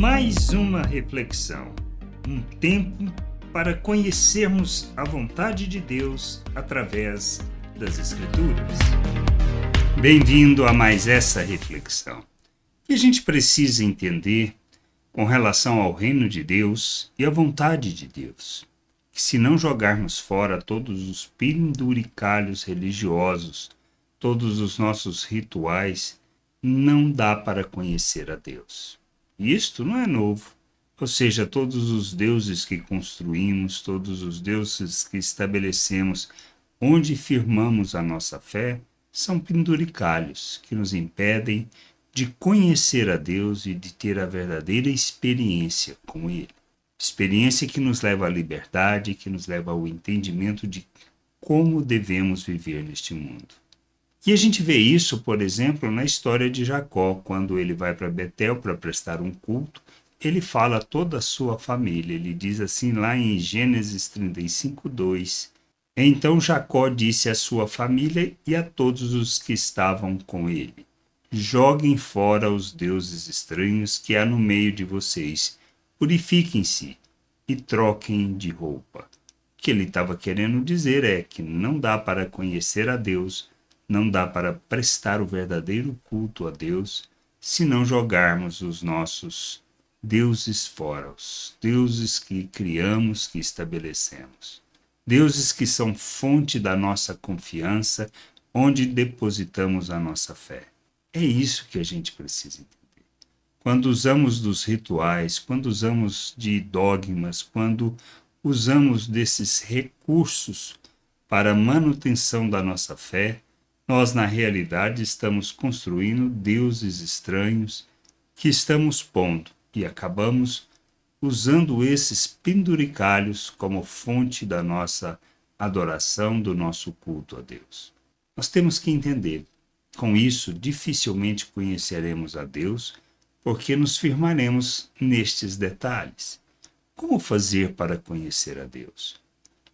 mais uma reflexão, um tempo para conhecermos a vontade de Deus através das Escrituras. Bem-vindo a mais essa reflexão. E a gente precisa entender com relação ao reino de Deus e à vontade de Deus. Que se não jogarmos fora todos os penduricalhos religiosos, todos os nossos rituais, não dá para conhecer a Deus. Isto não é novo. Ou seja, todos os deuses que construímos, todos os deuses que estabelecemos onde firmamos a nossa fé, são penduricalhos que nos impedem de conhecer a Deus e de ter a verdadeira experiência com Ele. Experiência que nos leva à liberdade, que nos leva ao entendimento de como devemos viver neste mundo. E a gente vê isso, por exemplo, na história de Jacó, quando ele vai para Betel para prestar um culto, ele fala a toda a sua família. Ele diz assim lá em Gênesis 35, 2. Então Jacó disse à sua família e a todos os que estavam com ele: Joguem fora os deuses estranhos que há no meio de vocês, purifiquem-se e troquem de roupa. O que ele estava querendo dizer é que não dá para conhecer a Deus não dá para prestar o verdadeiro culto a Deus se não jogarmos os nossos deuses fora, os deuses que criamos, que estabelecemos. Deuses que são fonte da nossa confiança, onde depositamos a nossa fé. É isso que a gente precisa entender. Quando usamos dos rituais, quando usamos de dogmas, quando usamos desses recursos para manutenção da nossa fé, nós, na realidade, estamos construindo deuses estranhos que estamos pondo e acabamos usando esses penduricalhos como fonte da nossa adoração, do nosso culto a Deus. Nós temos que entender, com isso, dificilmente conheceremos a Deus, porque nos firmaremos nestes detalhes. Como fazer para conhecer a Deus?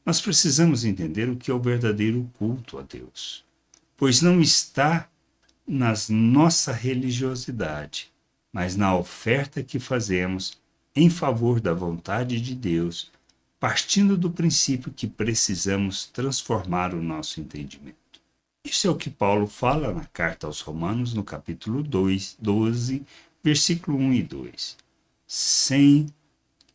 Nós precisamos entender o que é o verdadeiro culto a Deus pois não está na nossa religiosidade, mas na oferta que fazemos em favor da vontade de Deus, partindo do princípio que precisamos transformar o nosso entendimento. Isso é o que Paulo fala na carta aos Romanos, no capítulo 2, 12, versículo 1 e 2. Sem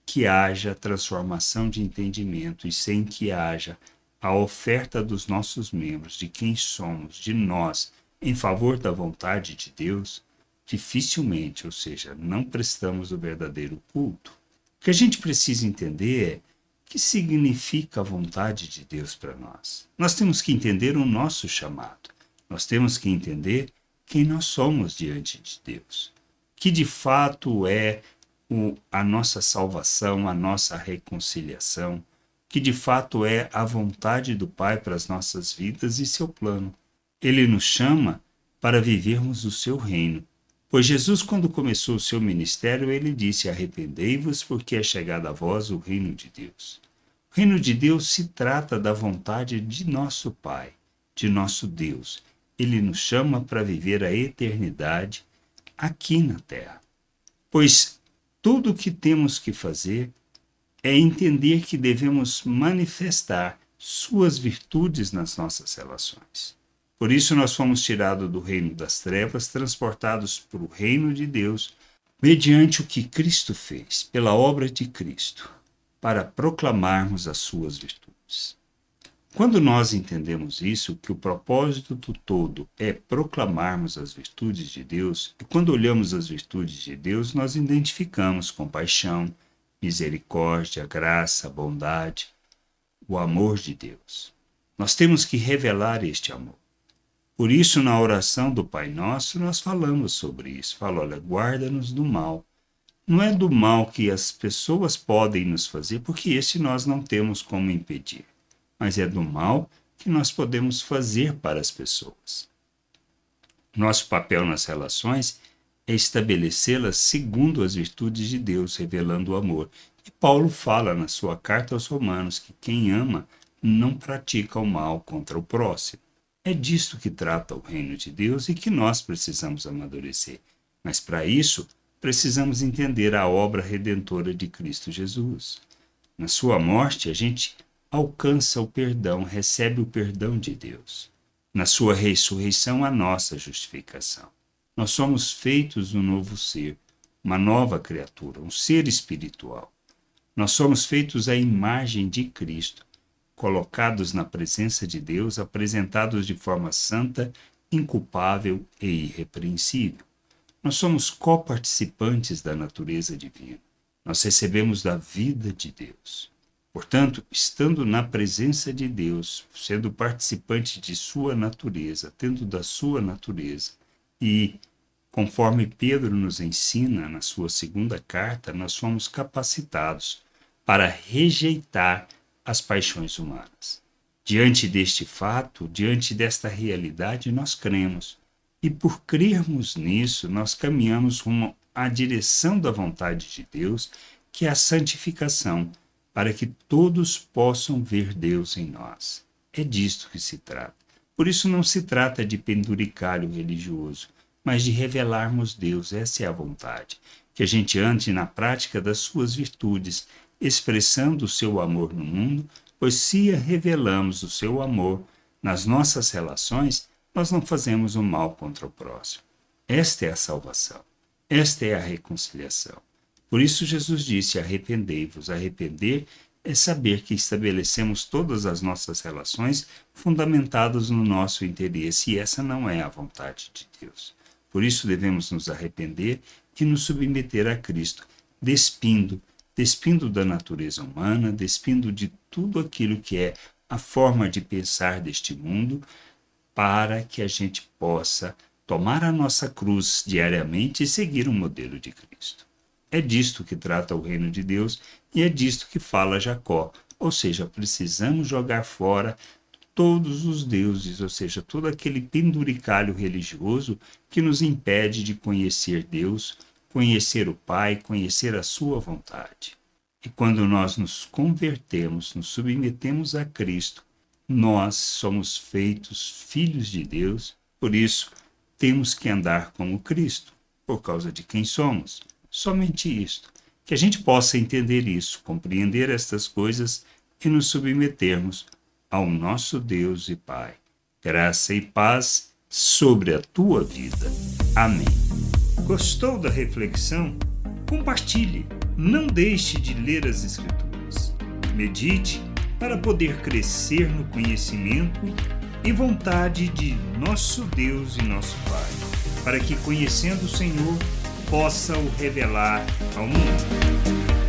que haja transformação de entendimento e sem que haja a oferta dos nossos membros, de quem somos, de nós, em favor da vontade de Deus, dificilmente, ou seja, não prestamos o verdadeiro culto. O que a gente precisa entender é o que significa a vontade de Deus para nós. Nós temos que entender o nosso chamado. Nós temos que entender quem nós somos diante de Deus. Que de fato é o, a nossa salvação, a nossa reconciliação, que de fato é a vontade do Pai para as nossas vidas e seu plano. Ele nos chama para vivermos o seu reino. Pois Jesus, quando começou o seu ministério, ele disse: Arrependei-vos, porque é chegado a vós o reino de Deus. O reino de Deus se trata da vontade de nosso Pai, de nosso Deus. Ele nos chama para viver a eternidade aqui na terra. Pois tudo o que temos que fazer é entender que devemos manifestar suas virtudes nas nossas relações. Por isso, nós fomos tirados do reino das trevas, transportados para o reino de Deus, mediante o que Cristo fez, pela obra de Cristo, para proclamarmos as suas virtudes. Quando nós entendemos isso, que o propósito do todo é proclamarmos as virtudes de Deus, e quando olhamos as virtudes de Deus, nós identificamos compaixão, misericórdia, graça, bondade, o amor de Deus. Nós temos que revelar este amor. Por isso, na oração do Pai Nosso, nós falamos sobre isso. Fala, olha, guarda-nos do mal. Não é do mal que as pessoas podem nos fazer, porque esse nós não temos como impedir, mas é do mal que nós podemos fazer para as pessoas. Nosso papel nas relações é estabelecê-las segundo as virtudes de Deus, revelando o amor. E Paulo fala na sua carta aos Romanos que quem ama não pratica o mal contra o próximo. É disto que trata o reino de Deus e que nós precisamos amadurecer. Mas para isso, precisamos entender a obra redentora de Cristo Jesus. Na sua morte, a gente alcança o perdão, recebe o perdão de Deus. Na sua ressurreição, a nossa justificação. Nós somos feitos um novo ser, uma nova criatura, um ser espiritual. Nós somos feitos à imagem de Cristo, colocados na presença de Deus, apresentados de forma santa, inculpável e irrepreensível. Nós somos coparticipantes da natureza divina. Nós recebemos da vida de Deus. Portanto, estando na presença de Deus, sendo participante de sua natureza, tendo da sua natureza e Conforme Pedro nos ensina na sua segunda carta, nós fomos capacitados para rejeitar as paixões humanas. Diante deste fato, diante desta realidade, nós cremos. E por crermos nisso, nós caminhamos rumo à direção da vontade de Deus, que é a santificação, para que todos possam ver Deus em nós. É disto que se trata. Por isso não se trata de penduricalho religioso, mas de revelarmos Deus. Essa é a vontade. Que a gente ande na prática das suas virtudes, expressando o seu amor no mundo, pois se revelamos o seu amor nas nossas relações, nós não fazemos o mal contra o próximo. Esta é a salvação. Esta é a reconciliação. Por isso Jesus disse: arrependei-vos. Arrepender é saber que estabelecemos todas as nossas relações fundamentadas no nosso interesse, e essa não é a vontade de Deus. Por isso devemos nos arrepender e nos submeter a Cristo, despindo, despindo da natureza humana, despindo de tudo aquilo que é a forma de pensar deste mundo, para que a gente possa tomar a nossa cruz diariamente e seguir o modelo de Cristo. É disto que trata o reino de Deus e é disto que fala Jacó, ou seja, precisamos jogar fora todos os deuses, ou seja, todo aquele penduricalho religioso que nos impede de conhecer Deus, conhecer o Pai, conhecer a Sua vontade. E quando nós nos convertemos, nos submetemos a Cristo, nós somos feitos filhos de Deus, por isso temos que andar como Cristo, por causa de quem somos. Somente isto. Que a gente possa entender isso, compreender estas coisas e nos submetermos ao nosso Deus e Pai. Graça e paz sobre a tua vida. Amém. Gostou da reflexão? Compartilhe. Não deixe de ler as Escrituras. Medite para poder crescer no conhecimento e vontade de nosso Deus e nosso Pai, para que, conhecendo o Senhor, possa o revelar ao mundo.